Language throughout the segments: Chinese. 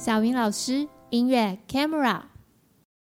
小云老师音乐 Camera，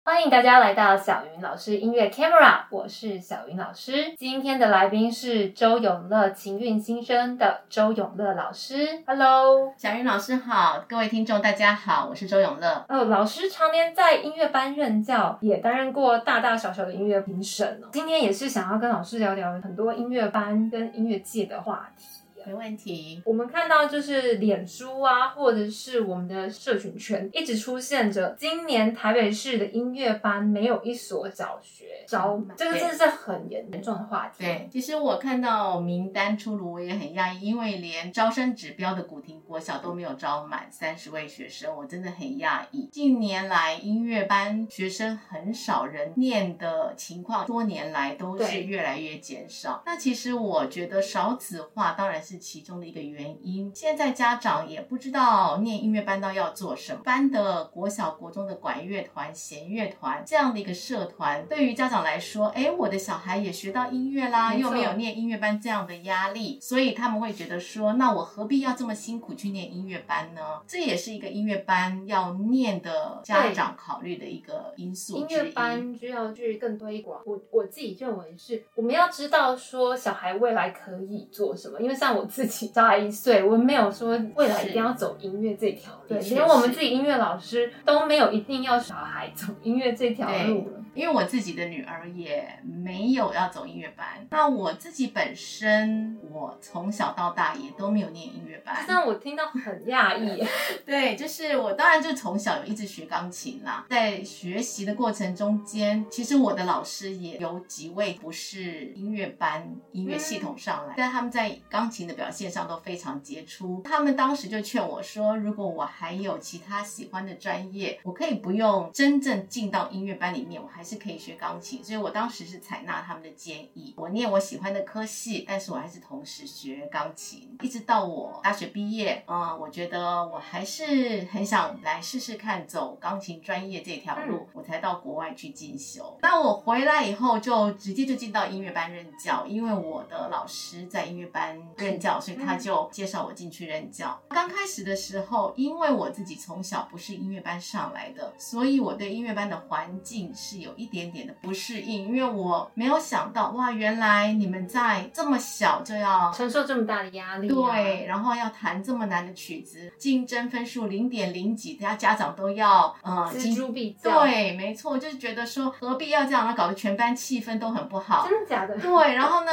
欢迎大家来到小云老师音乐 Camera，我是小云老师。今天的来宾是周永乐情韵新生的周永乐老师。Hello，小云老师好，各位听众大家好，我是周永乐。哦，老师常年在音乐班任教，也担任过大大小小的音乐评审哦。今天也是想要跟老师聊聊很多音乐班跟音乐界的话题。没问题。我们看到就是脸书啊，或者是我们的社群圈，一直出现着今年台北市的音乐班没有一所小学招满，这个真的是很严重的话题。对，其实我看到名单出炉，我也很讶异，因为连招生指标的古亭国小都没有招满三十位学生，我真的很讶异。近年来音乐班学生很少人念的情况，多年来都是越来越减少。那其实我觉得少子化当然是。其中的一个原因，现在家长也不知道念音乐班到要做什么。班的国小、国中的管乐团、弦乐团这样的一个社团，对于家长来说，哎，我的小孩也学到音乐啦，又没有念音乐班这样的压力，所以他们会觉得说，那我何必要这么辛苦去念音乐班呢？这也是一个音乐班要念的家长考虑的一个因素。音乐班就要去更推广。我我自己认为是，我们要知道说小孩未来可以做什么，因为像我。自己小孩一岁，我没有说未来一定要走音乐这条路，对，连我们自己音乐老师都没有一定要小孩走音乐这条路了。因为我自己的女儿也没有要走音乐班，那我自己本身，我从小到大也都没有念音乐班。但我听到很讶异。对，就是我当然就从小有一直学钢琴啦，在学习的过程中间，其实我的老师也有几位不是音乐班音乐系统上来，但他们在钢琴的表现上都非常杰出。他们当时就劝我说，如果我还有其他喜欢的专业，我可以不用真正进到音乐班里面，我还是可以学钢琴，所以我当时是采纳他们的建议，我念我喜欢的科系，但是我还是同时学钢琴，一直到我大学毕业，嗯，我觉得我还是很想来试试看走钢琴专业这条路，我才到国外去进修。那我回来以后就直接就进到音乐班任教，因为我的老师在音乐班任教，所以他就介绍我进去任教。刚开始的时候，因为我自己从小不是音乐班上来的，所以我对音乐班的环境是有。一点点的不适应，因为我没有想到，哇，原来你们在这么小就要承受这么大的压力，对，然后要弹这么难的曲子，竞争分数零点零几，大家家长都要呃锱铢必较，对，没错，就是觉得说何必要这样，搞得全班气氛都很不好，真的假的？对，然后呢？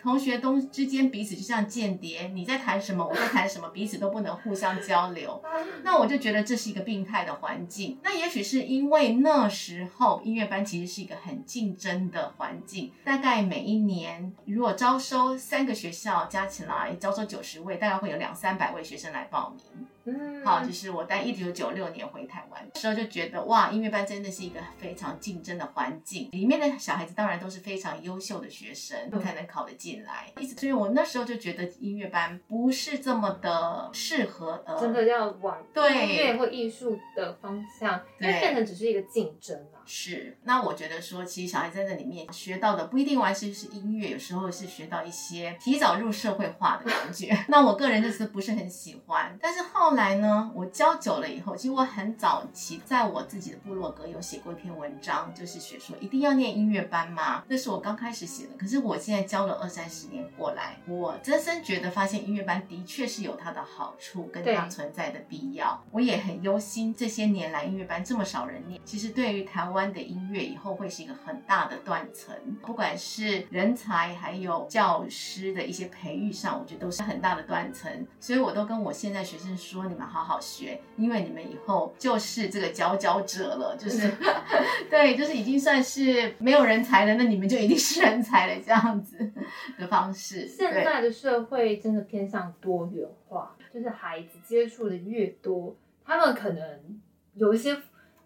同学东之间彼此就像间谍，你在谈什么，我在谈什么，彼此都不能互相交流。那我就觉得这是一个病态的环境。那也许是因为那时候音乐班其实是一个很竞争的环境，大概每一年如果招收三个学校加起来招收九十位，大概会有两三百位学生来报名。嗯，好，就是我在一九九六年回台湾的时候就觉得哇，音乐班真的是一个非常竞争的环境，里面的小孩子当然都是非常优秀的学生才能考得进来。一直，所以我那时候就觉得音乐班不是这么的适合，呃，真的要往音乐或艺术的方向，因为变成只是一个竞争啊。是，那我觉得说，其实小孩在那里面学到的不一定完全是音乐，有时候是学到一些提早入社会化的感觉。那我个人就是不是很喜欢，但是后来呢，我教久了以后，其实我很早期在我自己的部落格有写过一篇文章，就是写说一定要念音乐班吗？那是我刚开始写的。可是我现在教了二三十年过来，我真深觉得发现音乐班的确是有它的好处跟它存在的必要。我也很忧心这些年来音乐班这么少人念，其实对于台湾。湾的音乐以后会是一个很大的断层，不管是人才还有教师的一些培育上，我觉得都是很大的断层。所以我都跟我现在学生说，你们好好学，因为你们以后就是这个佼佼者了，就是 对，就是已经算是没有人才了，那你们就一定是人才了，这样子的方式。现在的社会真的偏向多元化，就是孩子接触的越多，他们可能有一些。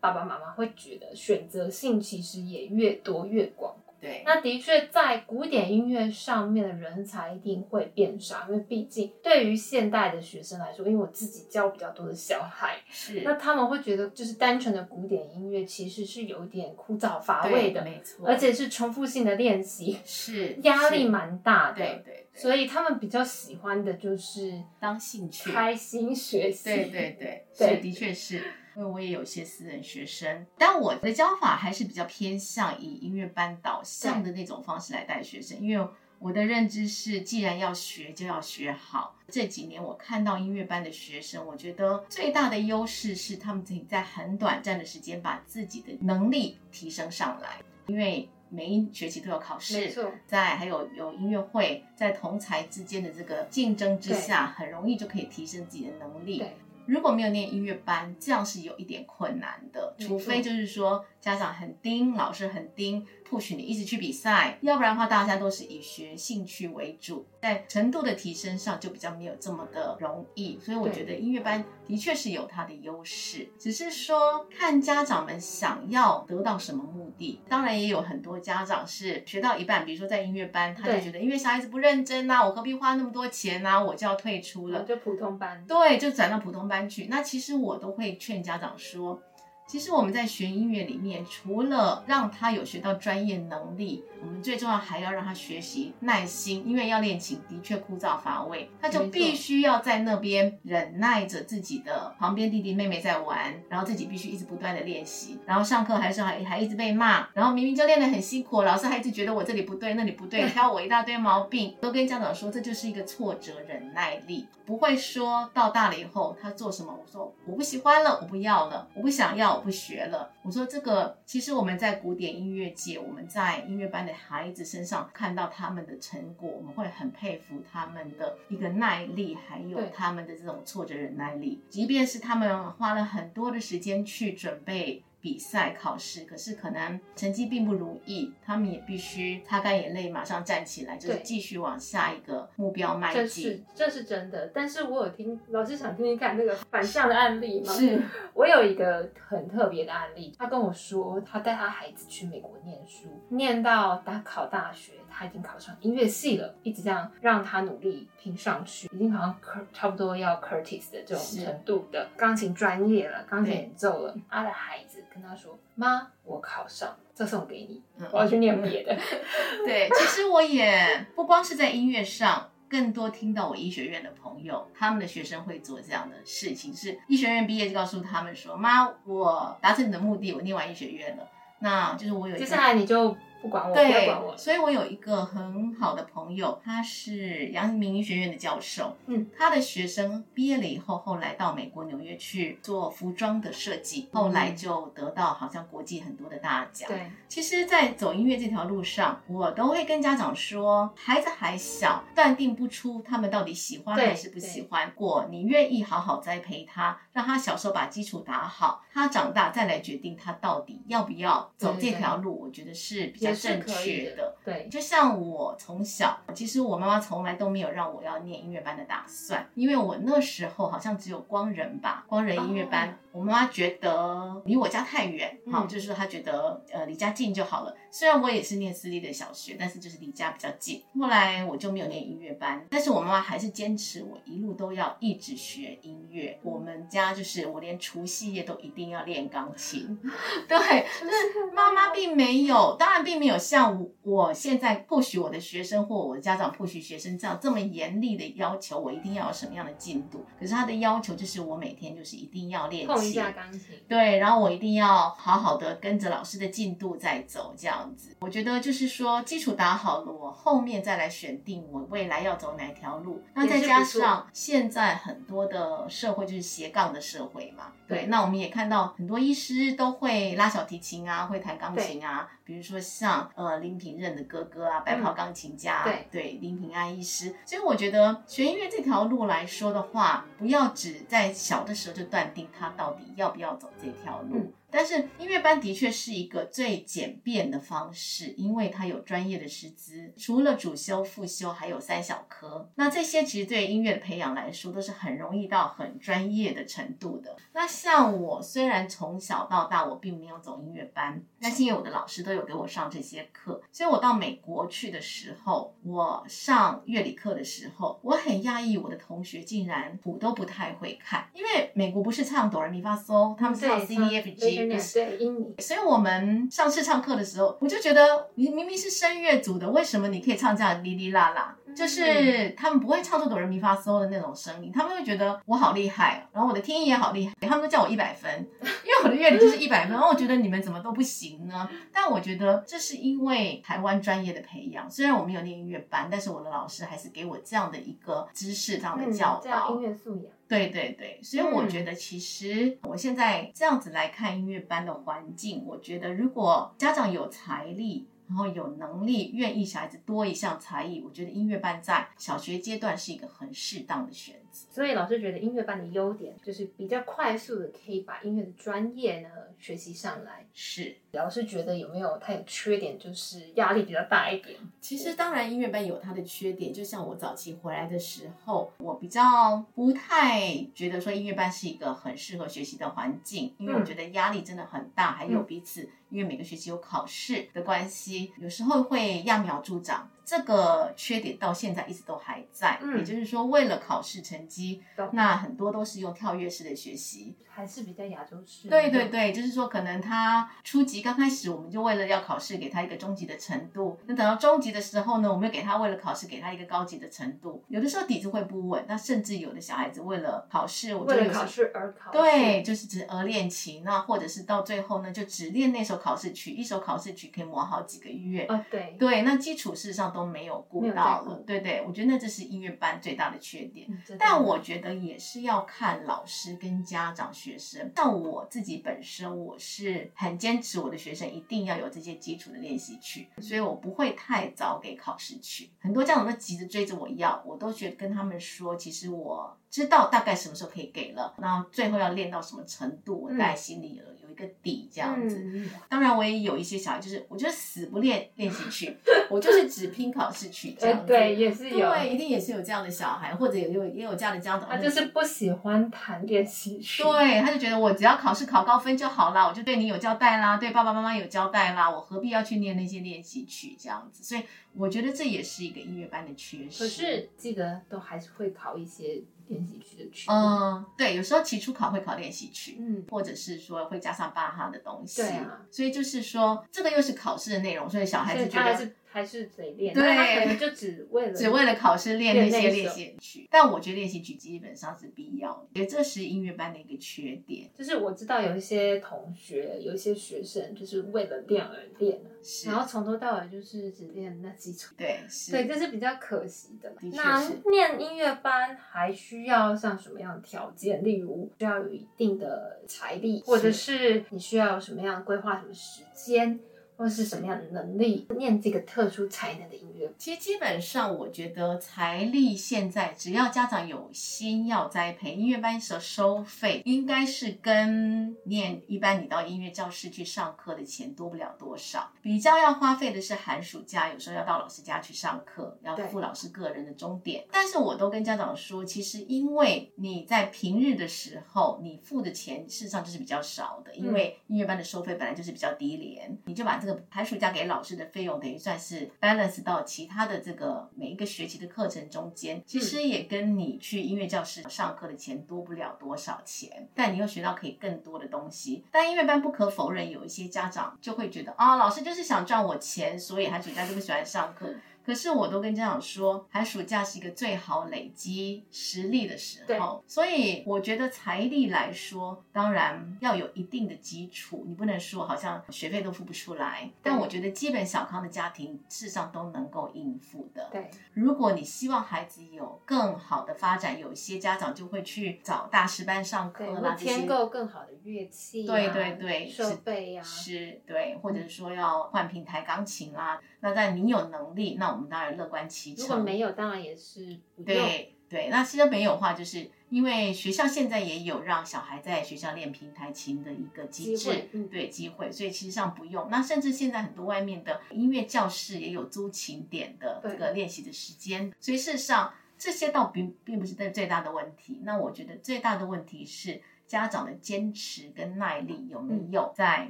爸爸妈妈会觉得选择性其实也越多越广，对，那的确在古典音乐上面的人才一定会变少，因为毕竟对于现代的学生来说，因为我自己教比较多的小孩，是，那他们会觉得就是单纯的古典音乐其实是有点枯燥乏味的，没错，而且是重复性的练习，是压力蛮大的，对对，对，所以他们比较喜欢的就是当兴趣，开心学习，对对对，对，的确是。因为我也有一些私人学生，但我的教法还是比较偏向以音乐班导向的那种方式来带学生。因为我的认知是，既然要学，就要学好。这几年我看到音乐班的学生，我觉得最大的优势是他们可以在很短暂的时间把自己的能力提升上来。因为每一学期都有考试，在还有有音乐会，在同才之间的这个竞争之下，很容易就可以提升自己的能力。如果没有念音乐班，这样是有一点困难的，除非就是说家长很盯，老师很盯。不许你一直去比赛，要不然的话，大家都是以学兴趣为主，在程度的提升上就比较没有这么的容易。所以我觉得音乐班的确是有它的优势，只是说看家长们想要得到什么目的。当然也有很多家长是学到一半，比如说在音乐班，他就觉得因为小孩子不认真呐、啊，我何必花那么多钱呐、啊，我就要退出了，就普通班，对，就转到普通班去。那其实我都会劝家长说。其实我们在学音乐里面，除了让他有学到专业能力，我们最重要还要让他学习耐心，因为要练琴的确枯燥乏味，他就必须要在那边忍耐着自己的旁边弟弟妹妹在玩，然后自己必须一直不断的练习，然后上课还是还还一直被骂，然后明明就练得很辛苦，老师还一直觉得我这里不对那里不对，挑我一大堆毛病，都跟家长说这就是一个挫折忍耐力，不会说到大了以后他做什么，我说我不喜欢了，我不要了，我不想要。不学了，我说这个其实我们在古典音乐界，我们在音乐班的孩子身上看到他们的成果，我们会很佩服他们的一个耐力，还有他们的这种挫折忍耐力，即便是他们花了很多的时间去准备。比赛考试，可是可能成绩并不如意，他们也必须擦干眼泪，马上站起来，就是继续往下一个目标迈进。这是这是真的，但是我有听老师想听听看那个 反向的案例吗？是 我有一个很特别的案例，他跟我说，他带他孩子去美国念书，念到他考大学。他已经考上音乐系了，一直这样让他努力拼上去，已经好像差不多要 Curtis 的这种程度的钢琴专业了，钢琴演奏了。他的孩子跟他说：“妈，我考上，这送给你，我要去念别的。”对，其实我也不光是在音乐上，更多听到我医学院的朋友，他们的学生会做这样的事情，是医学院毕业就告诉他们说：“妈，我达成你的目的，我念完医学院了。”那就是我有，接下来你就。不管我，对，不要管我。所以我有一个很好的朋友，他是阳明医学院的教授。嗯，他的学生毕业了以后，后来到美国纽约去做服装的设计，后来就得到好像国际很多的大奖。对，其实，在走音乐这条路上，我都会跟家长说，孩子还小，断定不出他们到底喜欢还是不喜欢。过你愿意好好栽培他，让他小时候把基础打好，他长大再来决定他到底要不要走这条路。我觉得是比较。正确的，对，就像我从小，其实我妈妈从来都没有让我要念音乐班的打算，因为我那时候好像只有光人吧，光人音乐班。哦我妈妈觉得离我家太远，好、嗯，就是说她觉得呃离家近就好了。虽然我也是念私立的小学，但是就是离家比较近。后来我就没有念音乐班，但是我妈妈还是坚持我一路都要一直学音乐。我们家就是我连除夕夜都一定要练钢琴。对，就是妈妈并没有，当然并没有像我现在 push 我的学生或我的家长 push 学生这样这么严厉的要求，我一定要有什么样的进度。可是她的要求就是我每天就是一定要练。一下钢琴，对，然后我一定要好好的跟着老师的进度在走，这样子。我觉得就是说，基础打好了，我后面再来选定我未来要走哪条路。那再加上现在很多的社会就是斜杠的社会嘛，对。那我们也看到很多医师都会拉小提琴啊，会弹钢琴啊。比如说像呃林平任的哥哥啊，白袍钢琴家，嗯、对对，林平安医师。所以我觉得学音乐这条路来说的话，不要只在小的时候就断定他到底要不要走这条路。嗯但是音乐班的确是一个最简便的方式，因为它有专业的师资，除了主修、副修，还有三小科。那这些其实对音乐的培养来说，都是很容易到很专业的程度的。那像我虽然从小到大我并没有走音乐班，但是因为我的老师都有给我上这些课，所以我到美国去的时候，我上乐理课的时候，我很讶异我的同学竟然谱都不太会看，因为美国不是唱哆来咪发嗦，他们唱 C D F G。对，英语。所以我们上次唱课的时候，我就觉得你明明是声乐组的，为什么你可以唱这样哩哩啦啦？就是他们不会唱出哆来咪发嗦的那种声音，他们会觉得我好厉害，然后我的听音也好厉害，他们都叫我一百分，因为我的乐理就是一百分。然后我觉得你们怎么都不行呢？但我觉得这是因为台湾专业的培养，虽然我没有念音乐班，但是我的老师还是给我这样的一个知识，这样的教导，音乐素养。对对对，所以我觉得其实我现在这样子来看音乐班的环境，我觉得如果家长有财力，然后有能力，愿意小孩子多一项才艺，我觉得音乐班在小学阶段是一个很适当的选择。择。所以老师觉得音乐班的优点就是比较快速的可以把音乐的专业呢学习上来。是，老师觉得有没有它有缺点，就是压力比较大一点？其实当然音乐班有它的缺点，就像我早期回来的时候，我比较不太觉得说音乐班是一个很适合学习的环境，因为我觉得压力真的很大，还有彼此因为每个学期有考试的关系，有时候会揠苗助长。这个缺点到现在一直都还在，嗯，也就是说，为了考试成绩，那很多都是用跳跃式的学习，还是比较亚洲式。对对对，就是说，可能他初级刚开始，我们就为了要考试，给他一个中级的程度。那等到中级的时候呢，我们又给他为了考试，给他一个高级的程度。有的时候底子会不稳，那甚至有的小孩子为了考试，我为了考试而考试，对，就是只而练琴，那或者是到最后呢，就只练那首考试曲，一首考试曲可以磨好几个月。哦，对对，那基础事实上都。都没有顾到了，对对，我觉得那这是音乐班最大的缺点。嗯、但我觉得也是要看老师跟家长、学生。像我自己本身，我是很坚持我的学生一定要有这些基础的练习曲，所以我不会太早给考试曲。很多家长都急着追着我要，我都觉得跟他们说，其实我知道大概什么时候可以给了，然后最后要练到什么程度，我在心里了。嗯个底这样子，嗯，当然我也有一些小孩，就是我就是死不练练习曲，我就是只拼考试曲这样子。对，也是有，对，一定也是有这样的小孩，或者也有也有这样的家长，他就是不喜欢弹练习曲，对，他就觉得我只要考试考高分就好啦，我就对你有交代啦，对爸爸妈妈有交代啦，我何必要去念那些练习曲这样子？所以我觉得这也是一个音乐班的缺失。可是记得都还是会考一些。练习曲的曲，嗯，对，有时候期初考会考练习曲，嗯，或者是说会加上巴哈的东西，对啊，所以就是说这个又是考试的内容，所以小孩子觉得。还是得练，对，他可能就只为了只为了考试练那些练习曲。但我觉得练习曲基本上是必要的，因为这是音乐班的一个缺点。就是我知道有一些同学，有一些学生，就是为了练而练，然后从头到尾就是只练那基础。对，对，这是比较可惜的。的那念音乐班还需要像什么样的条件？例如需要有一定的财力，或者是你需要什么样规划什么时间？或是什么样的能力念这个特殊才能的音乐？其实基本上，我觉得财力现在只要家长有心要栽培，音乐班的收费应该是跟念一般你到音乐教室去上课的钱多不了多少。比较要花费的是寒暑假，有时候要到老师家去上课，要付老师个人的钟点。但是我都跟家长说，其实因为你在平日的时候，你付的钱事实上就是比较少的，因为音乐班的收费本来就是比较低廉，你就把这个。寒暑假给老师的费用等于算是 balance 到其他的这个每一个学期的课程中间，其实也跟你去音乐教室上课的钱多不了多少钱，但你又学到可以更多的东西。但音乐班不可否认，有一些家长就会觉得啊，老师就是想赚我钱，所以寒暑假就不喜欢上课。可是我都跟家长说，寒暑假是一个最好累积实力的时候，所以我觉得财力来说，当然要有一定的基础，你不能说好像学费都付不出来。但我觉得基本小康的家庭事实上都能够应付的。对，如果你希望孩子有更好的发展，有一些家长就会去找大师班上课啦，添购更好的乐器、啊，对对对，设备呀、啊，是，对，或者是说要换平台钢琴啦、啊。那在你有能力，那我们当然乐观其成。如果没有，当然也是不用。对对，那其实没有的话，就是因为学校现在也有让小孩在学校练平台琴的一个机制，对机会，所以其实上不用。那甚至现在很多外面的音乐教室也有租琴点的这个练习的时间，所以事实上这些倒并并不是最最大的问题。那我觉得最大的问题是。家长的坚持跟耐力有没有在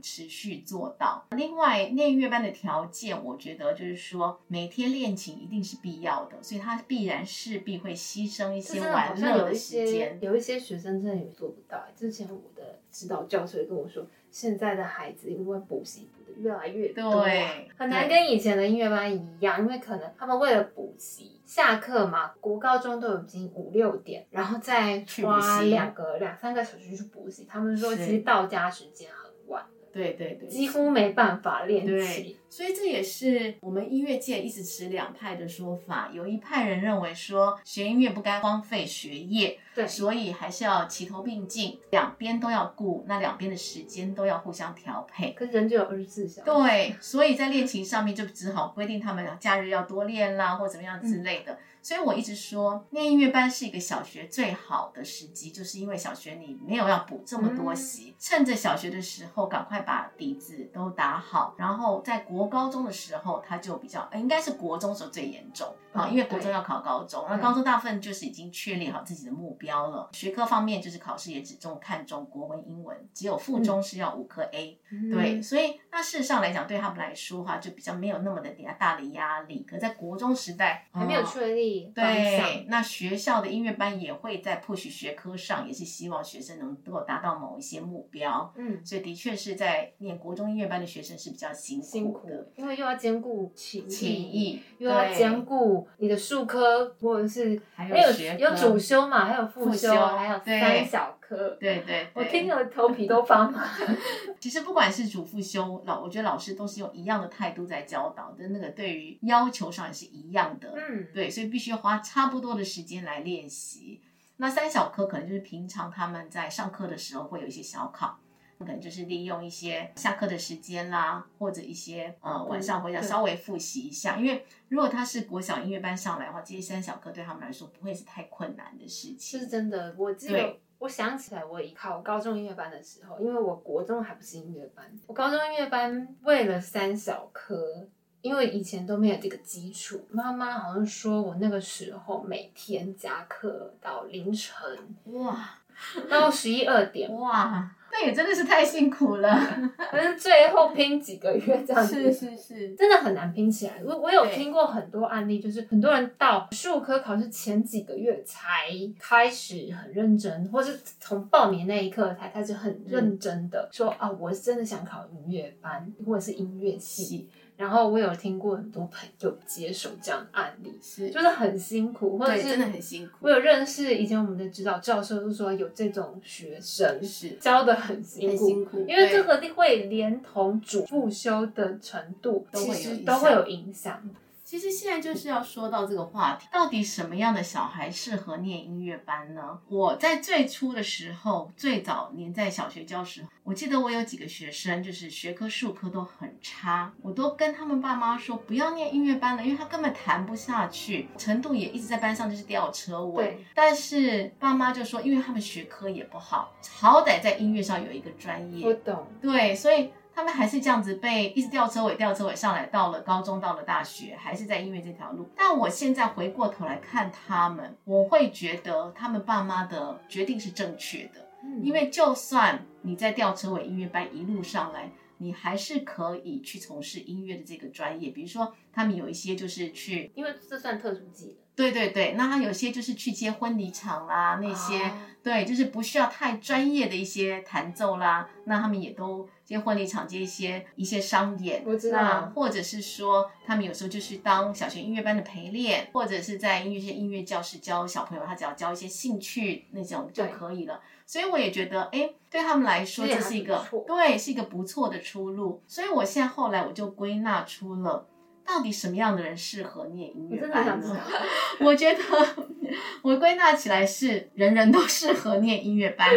持续做到？嗯、另外，练音乐班的条件，我觉得就是说，每天练琴一定是必要的，所以他必然势必会牺牲一些玩乐的时间。有一些学生真的也做不到。之前我的指导教授也跟我说，现在的孩子因为补习补的越来越多，对，很难跟以前的音乐班一样，因为可能他们为了补习。下课嘛，国高中都已经五六点，然后再花两个两三个小时去补习。他们说，其实到家时间很晚，对对对，几乎没办法练习。对，所以这也是我们音乐界一直持两派的说法。有一派人认为说，学音乐不该荒废学业，对，所以还是要齐头并进，两边都要顾，那两边的时间都要互相调配。可是人就有二十四小时，对，所以在练琴上面就只好规定他们假日要多练啦，或怎么样之类的。嗯所以我一直说，念音乐班是一个小学最好的时机，就是因为小学你没有要补这么多习，嗯、趁着小学的时候赶快把底子都打好，然后在国国高中的时候，他就比较，应该是国中时候最严重。啊，因为国中要考高中，那高中大部分就是已经确立好自己的目标了，学科方面就是考试也只重看重国文、英文，只有附中是要五科 A，、嗯、对，所以那事实上来讲，对他们来说哈，就比较没有那么的大的压力，可在国中时代还没有确立。对，那学校的音乐班也会在 push 学科上，也是希望学生能够达到某一些目标。嗯，所以的确是在念国中音乐班的学生是比较辛苦的，因为又要兼顾琴琴艺，又要兼顾你的术科，或者是还有学有，有主修嘛，还有副修，还有三小科。对对，对，我听了头皮都发麻。其实不管是主副修老，我觉得老师都是用一样的态度在教导的，那个对于要求上也是一样的。嗯，对，所以必须。要花差不多的时间来练习。那三小科可能就是平常他们在上课的时候会有一些小考，可能就是利用一些下课的时间啦，或者一些呃晚上回家稍微复习一下。因为如果他是国小音乐班上来的话，这些三小科对他们来说不会是太困难的事情。是真的，我记得我想起来，我一考高中音乐班的时候，因为我国中还不是音乐班，我高中音乐班为了三小科。因为以前都没有这个基础，妈妈好像说我那个时候每天加课到凌晨，哇，到十一二点，哇，那也真的是太辛苦了。反正最后拼几个月这样子，是是是，真的很难拼起来。我我有听过很多案例，就是很多人到术科考试前几个月才开始很认真，或是从报名那一刻才开始很认真的说、嗯、啊，我真的想考音乐班或者是音乐系。然后我有听过很多朋友接手这样的案例，是就是很辛苦，或者是真的很辛苦。我有认识以前我们的指导教授，就说有这种学生是教的很辛苦，辛苦，因为这个会连同主复修的程度其实都会有影响。其实现在就是要说到这个话题，到底什么样的小孩适合念音乐班呢？我在最初的时候，最早年在小学教时，我记得我有几个学生就是学科、数科都很差，我都跟他们爸妈说不要念音乐班了，因为他根本弹不下去，程度也一直在班上就是吊车尾。对。但是爸妈就说，因为他们学科也不好，好歹在音乐上有一个专业。我懂。对，所以。他们还是这样子被一直吊车尾，吊车尾上来，到了高中，到了大学，还是在音乐这条路。但我现在回过头来看他们，我会觉得他们爸妈的决定是正确的。嗯，因为就算你在吊车尾音乐班一路上来，你还是可以去从事音乐的这个专业。比如说，他们有一些就是去，因为这算特殊技能。对对对，那他有些就是去接婚礼场啦，那些、啊、对，就是不需要太专业的一些弹奏啦，那他们也都接婚礼场接一些一些商演，我知道，那或者是说他们有时候就是当小学音乐班的陪练，或者是在音乐些音乐教室教小朋友，他只要教一些兴趣那种就可以了。所以我也觉得，哎，对他们来说这是一个对，是一个不错的出路。所以我现在后来我就归纳出了。到底什么样的人适合念音乐班呢？我觉得我归纳起来是人人都适合念音乐班。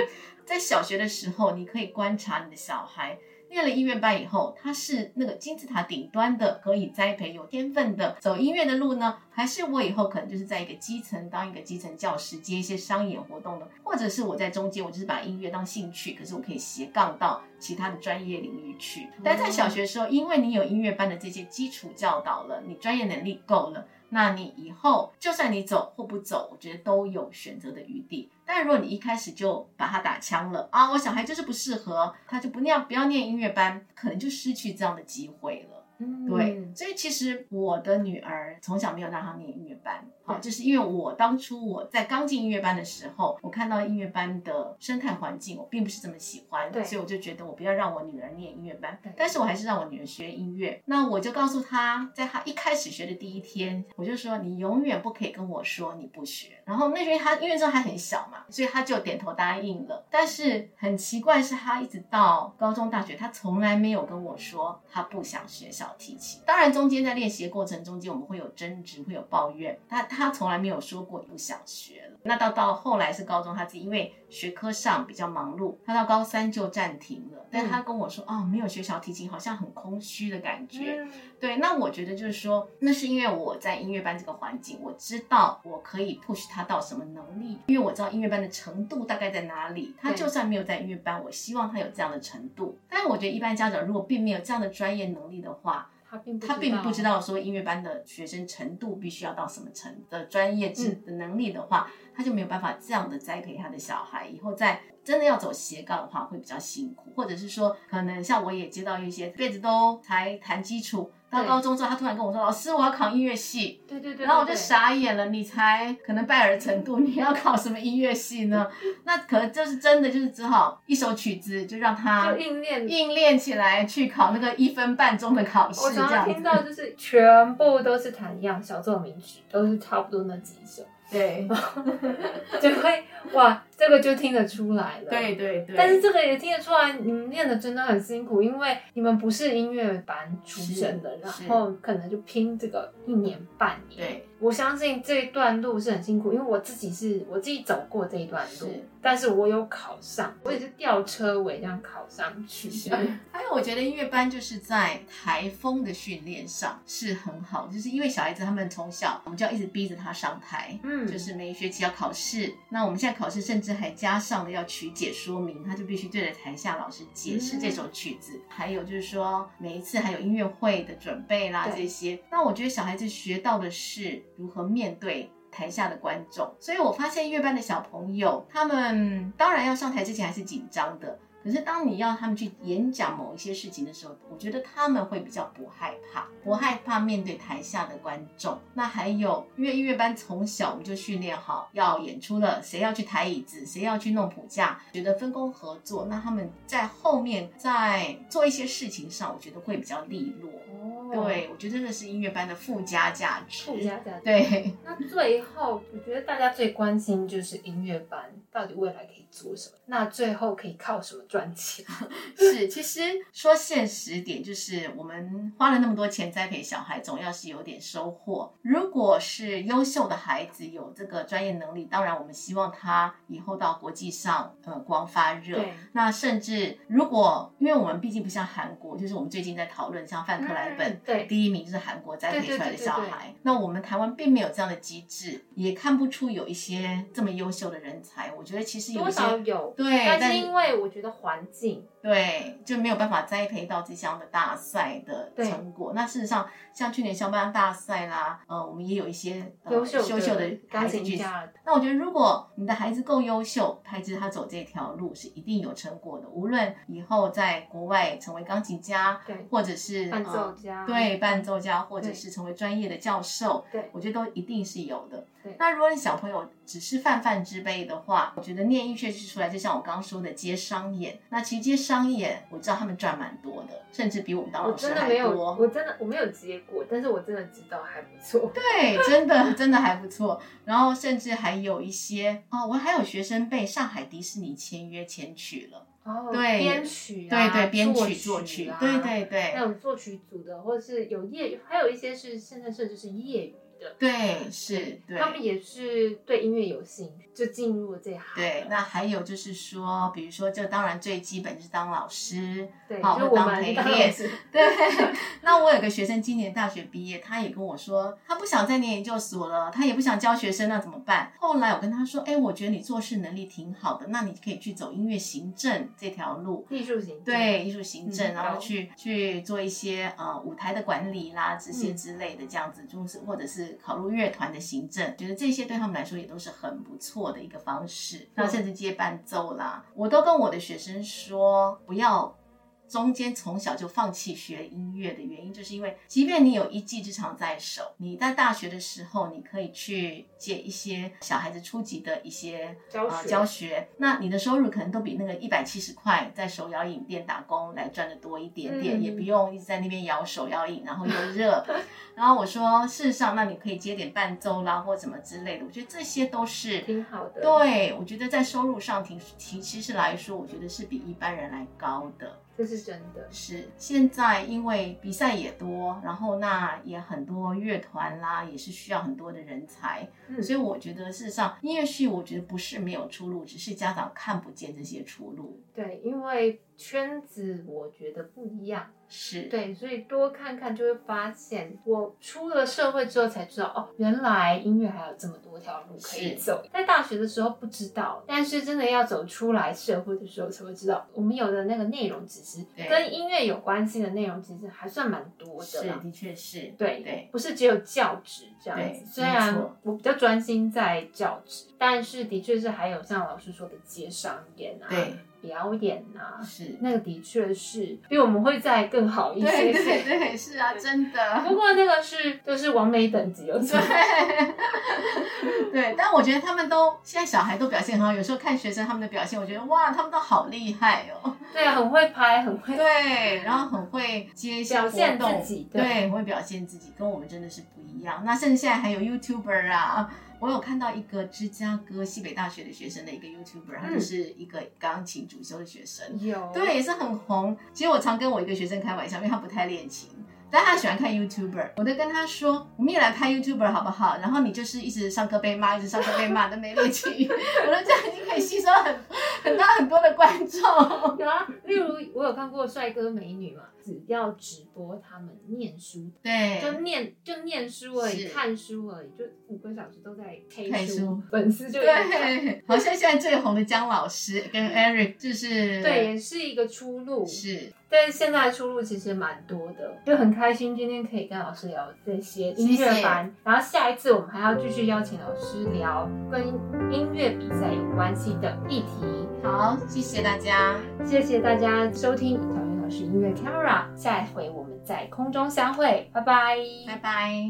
在小学的时候，你可以观察你的小孩念了音乐班以后，他是那个金字塔顶端的可以栽培有天分的走音乐的路呢，还是我以后可能就是在一个基层当一个基层教师，接一些商演活动呢？或者是我在中间，我就是把音乐当兴趣，可是我可以斜杠到其他的专业领域去。但在小学时候，因为你有音乐班的这些基础教导了，你专业能力够了。那你以后就算你走或不走，我觉得都有选择的余地。但如果你一开始就把他打枪了啊，我小孩就是不适合，他就不念，不要念音乐班，可能就失去这样的机会了。嗯，对，所以其实我的女儿从小没有让她念音乐班，好，就是因为我当初我在刚进音乐班的时候，我看到音乐班的生态环境，我并不是这么喜欢，对，所以我就觉得我不要让我女儿念音乐班，但是我还是让我女儿学音乐。那我就告诉她，在她一开始学的第一天，我就说你永远不可以跟我说你不学。然后那时候她因为时候还很小嘛，所以她就点头答应了。但是很奇怪是，她一直到高中大学，她从来没有跟我说她不想学小提琴，当然中间在练习的过程中间，我们会有争执，会有抱怨。他他从来没有说过不想学了。那到到后来是高中，他自己因为学科上比较忙碌，他到高三就暂停了。但他跟我说，哦，没有学小提琴，好像很空虚的感觉。对，那我觉得就是说，那是因为我在音乐班这个环境，我知道我可以 push 他到什么能力，因为我知道音乐班的程度大概在哪里。他就算没有在音乐班，我希望他有这样的程度。但是我觉得一般家长如果并没有这样的专业能力的话，他并他并不知道说音乐班的学生程度必须要到什么程度的专业制的能力的话，嗯，他就没有办法这样的栽培他的小孩，以后在真的要走斜杠的话会比较辛苦，或者是说可能像我也接到一些这辈子都才谈基础。到高中之后，他突然跟我说：“老师，我要考音乐系。”对对对，然后我就傻眼了。你才可能拜耳程度，你要考什么音乐系呢？那可能就是真的，就是只好一首曲子就让他硬练，硬练起来去考那个一分半钟的考试。我常常听到就是全部都是弹一样小奏鸣曲，都是差不多那几首。对，就会哇。这个就听得出来了，对对对。但是这个也听得出来，你们练的真的很辛苦，因为你们不是音乐班出身的，然后可能就拼这个一年半年。对，我相信这一段路是很辛苦，因为我自己是我自己走过这一段路，但是我有考上，我也是吊车尾这样考上去。还有，我觉得音乐班就是在台风的训练上是很好，就是因为小孩子他们从小我们就要一直逼着他上台，嗯，就是每一学期要考试，那我们现在考试甚至。还加上了要曲解说明，他就必须对着台下老师解释这首曲子。嗯、还有就是说，每一次还有音乐会的准备啦，这些。那我觉得小孩子学到的是如何面对台下的观众。所以我发现音乐班的小朋友，他们当然要上台之前还是紧张的。可是当你要他们去演讲某一些事情的时候，我觉得他们会比较不害怕，不害怕面对台下的观众。那还有，因为音乐班从小我们就训练好要演出了，谁要去抬椅子，谁要去弄谱架，觉得分工合作，那他们在后面在做一些事情上，我觉得会比较利落。哦，对，我觉得这是音乐班的附加价值。附加价值。对。那最后，我觉得大家最关心就是音乐班到底未来可以做什么？那最后可以靠什么？赚钱 是，其实说现实点，就是我们花了那么多钱栽培小孩，总要是有点收获。如果是优秀的孩子，有这个专业能力，当然我们希望他以后到国际上呃光发热。那甚至如果，因为我们毕竟不像韩国，就是我们最近在讨论，像范克莱本，嗯，对，第一名就是韩国栽培出来的小孩。那我们台湾并没有这样的机制，也看不出有一些这么优秀的人才。我觉得其实有少有，对，但是因为我觉得环境。对，就没有办法栽培到这项的大赛的成果。那事实上，像去年肖邦大赛啦，呃，我们也有一些优秀优秀的钢琴家。那我觉得，如果你的孩子够优秀，孩子他走这条路是一定有成果的。无论以后在国外成为钢琴家，对，或者是伴奏家，呃，对，伴奏家，或者是成为专业的教授，对，我觉得都一定是有的。对，那如果你小朋友只是泛泛之辈的话，我觉得念音乐剧出来，就像我刚刚说的接商演。那其实接商演，我知道他们赚蛮多的，甚至比我们当老师还多。我真的没有，我真的我没有接过，但是我真的知道还不错。对，真的真的还不错。然后甚至还有一些哦，我还有学生被上海迪士尼签约签曲了。哦，对，编曲啊，对对，编曲作曲，对对对，那种作曲组的，或者是有业余，还有一些是现在甚至是业余。的。对，是，对，他们也是对音乐有兴趣，就进入了这一行。对，那还有就是说，比如说，这当然最基本就是当老师，对，好，就当陪练。对，那我有个学生今年大学毕业，他也跟我说，他不想再念研究所了，他也不想教学生，那怎么办？后来我跟他说，哎，我觉得你做事能力挺好的，那你可以去走音乐行政这条路，艺术行政，对，艺术行政，嗯、然后去去做一些呃舞台的管理啦，这些之类的这样子，就是或者是考入乐团的行政，觉得这些对他们来说也都是很不错的一个方式。那甚至接伴奏啦，我都跟我的学生说，不要。中间从小就放弃学音乐的原因，就是因为即便你有一技之长在手，你在大学的时候，你可以去接一些小孩子初级的一些教学，呃、教学，那你的收入可能都比那个一百七十块在手摇影店打工来赚的多一点点，嗯、也不用一直在那边摇手摇影，然后又热。然后我说，事实上，那你可以接点伴奏啦，或怎么之类的，我觉得这些都是挺好的。对，我觉得在收入上挺挺，其实来说，我觉得是比一般人来高的。这是真的，是现在因为比赛也多，然后那也很多乐团啦，也是需要很多的人才，嗯，所以我觉得事实上音乐系我觉得不是没有出路，只是家长看不见这些出路。对，因为圈子我觉得不一样。是对，所以多看看就会发现，我出了社会之后才知道，哦，原来音乐还有这么多条路可以走。在大学的时候不知道，但是真的要走出来社会的时候才会知道，我们有的那个内容其实跟音乐有关系的内容其实还算蛮多的。是，的确是。对对，不是只有教职这样子。虽然我比较专心在教职，但是的确是还有像老师说的接商演啊。对。表演啊，是那个的确是比我们会再更好一些，对对对，是啊，真的。不过那个是就是完美等级了，对对。但我觉得他们都现在小孩都表现很好，有时候看学生他们的表现，我觉得哇，他们都好厉害哦。对啊，很会拍，很会对，然后很会接一些活动，表现自己，对，对，很会表现自己，跟我们真的是不一样。那甚至现在还有 YouTuber 啊。我有看到一个芝加哥西北大学的学生的一个 YouTuber，他就是一个钢琴主修的学生，有对，也是很红。其实我常跟我一个学生开玩笑，因为他不太练琴。但他喜欢看 YouTuber，我都跟他说，我们也来拍 YouTuber 好不好？然后你就是一直上课被骂，一直上课被骂都没力气。我说这样已经可以吸收很很大很多的观众。有啊，例如我有看过帅哥美女嘛，只要直播他们念书，对，就念就念书而已，看书而已，就五个小时都在 K 书，书。粉丝就对。好像现在最红的姜老师跟 Eric 就是对，也是一个出路。是。但是现在出路其实蛮多的，就很开心今天可以跟老师聊这些音乐班，谢谢。然后下一次我们还要继续邀请老师聊跟音乐比赛有关系的议题。好，谢谢大家，谢谢大家收听是音乐 cara 下一回我们在空中相会，拜拜，拜拜。